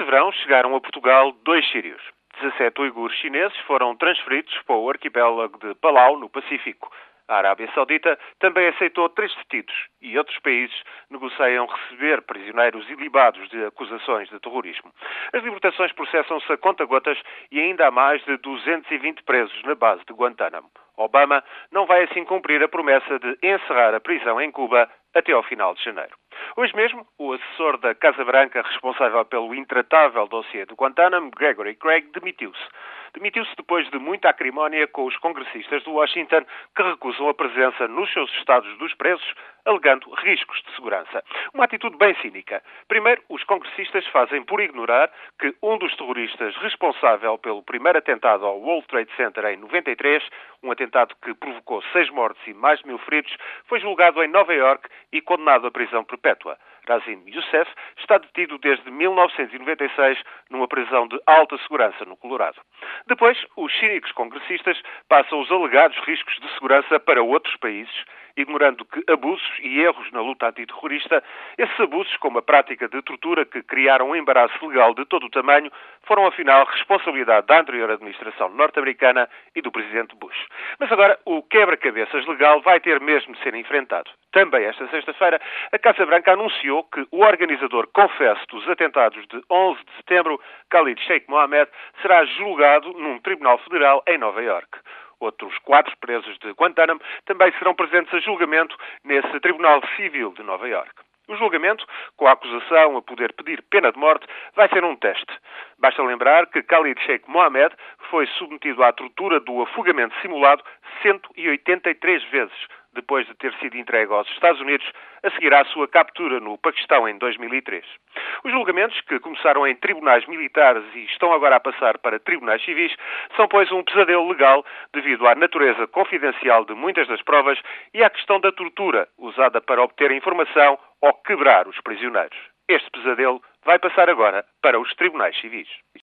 Este verão chegaram a Portugal dois sírios. 17 uigures chineses foram transferidos para o arquipélago de Palau, no Pacífico. A Arábia Saudita também aceitou três detidos e outros países negociam receber prisioneiros ilibados de acusações de terrorismo. As libertações processam-se a conta-gotas e ainda há mais de 220 presos na base de Guantánamo. Obama não vai assim cumprir a promessa de encerrar a prisão em Cuba até ao final de janeiro. Hoje mesmo, o assessor da Casa Branca responsável pelo intratável dossiê de Guantánamo, Gregory Craig, demitiu-se. Demitiu-se depois de muita acrimónia com os congressistas de Washington que recusam a presença nos seus estados dos presos, alegando riscos de segurança. Uma atitude bem cínica. Primeiro, os congressistas fazem por ignorar que um dos terroristas responsável pelo primeiro atentado ao World Trade Center em 93, um atentado que provocou seis mortes e mais de mil feridos, foi julgado em Nova York e condenado à prisão perpétua. Razim Youssef está detido desde 1996 numa prisão de alta segurança no Colorado. Depois, os cínicos congressistas passam os alegados riscos de segurança para outros países, ignorando que abusos e erros na luta antiterrorista, esses abusos, como a prática de tortura que criaram um embaraço legal de todo o tamanho, foram afinal responsabilidade da anterior administração norte-americana e do presidente Bush. Mas agora o quebra-cabeças legal vai ter mesmo de ser enfrentado. Também esta sexta-feira, a Casa Branca anunciou que o organizador confesso dos atentados de 11 de setembro, Khalid Sheikh Mohammed, será julgado num tribunal federal em Nova Iorque. Outros quatro presos de Guantánamo também serão presentes a julgamento nesse Tribunal Civil de Nova Iorque. O julgamento, com a acusação a poder pedir pena de morte, vai ser um teste. Basta lembrar que Khalid Sheikh Mohammed foi submetido à tortura do afogamento simulado 183 vezes depois de ter sido entregue aos Estados Unidos a seguir à sua captura no Paquistão em 2003. Os julgamentos, que começaram em tribunais militares e estão agora a passar para tribunais civis, são, pois, um pesadelo legal devido à natureza confidencial de muitas das provas e à questão da tortura usada para obter informação ou quebrar os prisioneiros. Este pesadelo vai passar agora para os tribunais civis.